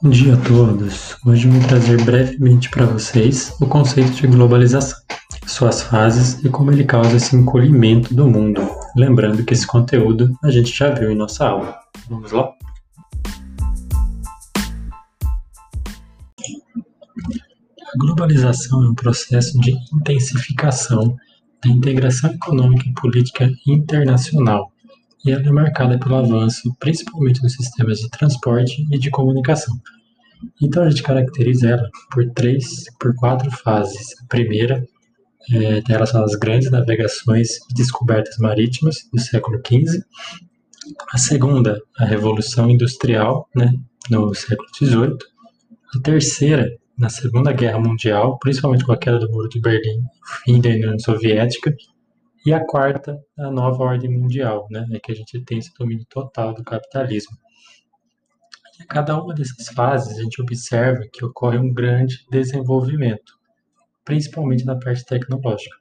Bom dia a todos! Hoje vou trazer brevemente para vocês o conceito de globalização, suas fases e como ele causa esse encolhimento do mundo. Lembrando que esse conteúdo a gente já viu em nossa aula. Vamos lá? A globalização é um processo de intensificação da integração econômica e política internacional e ela é marcada pelo avanço, principalmente nos sistemas de transporte e de comunicação. Então a gente caracteriza ela por três, por quatro fases. A primeira é, tem relação às grandes navegações e descobertas marítimas do século XV. A segunda, a Revolução Industrial, né, no século XVIII. A terceira, na Segunda Guerra Mundial, principalmente com a queda do Muro de Berlim, o fim da União Soviética, e a quarta, a nova ordem mundial, né? Que a gente tem esse domínio total do capitalismo. E a cada uma dessas fases, a gente observa que ocorre um grande desenvolvimento, principalmente na parte tecnológica.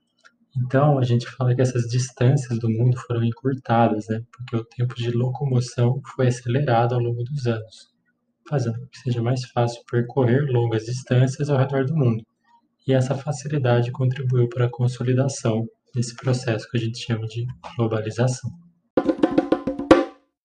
Então, a gente fala que essas distâncias do mundo foram encurtadas, né? Porque o tempo de locomoção foi acelerado ao longo dos anos, fazendo com que seja mais fácil percorrer longas distâncias ao redor do mundo. E essa facilidade contribuiu para a consolidação desse processo que a gente chama de globalização.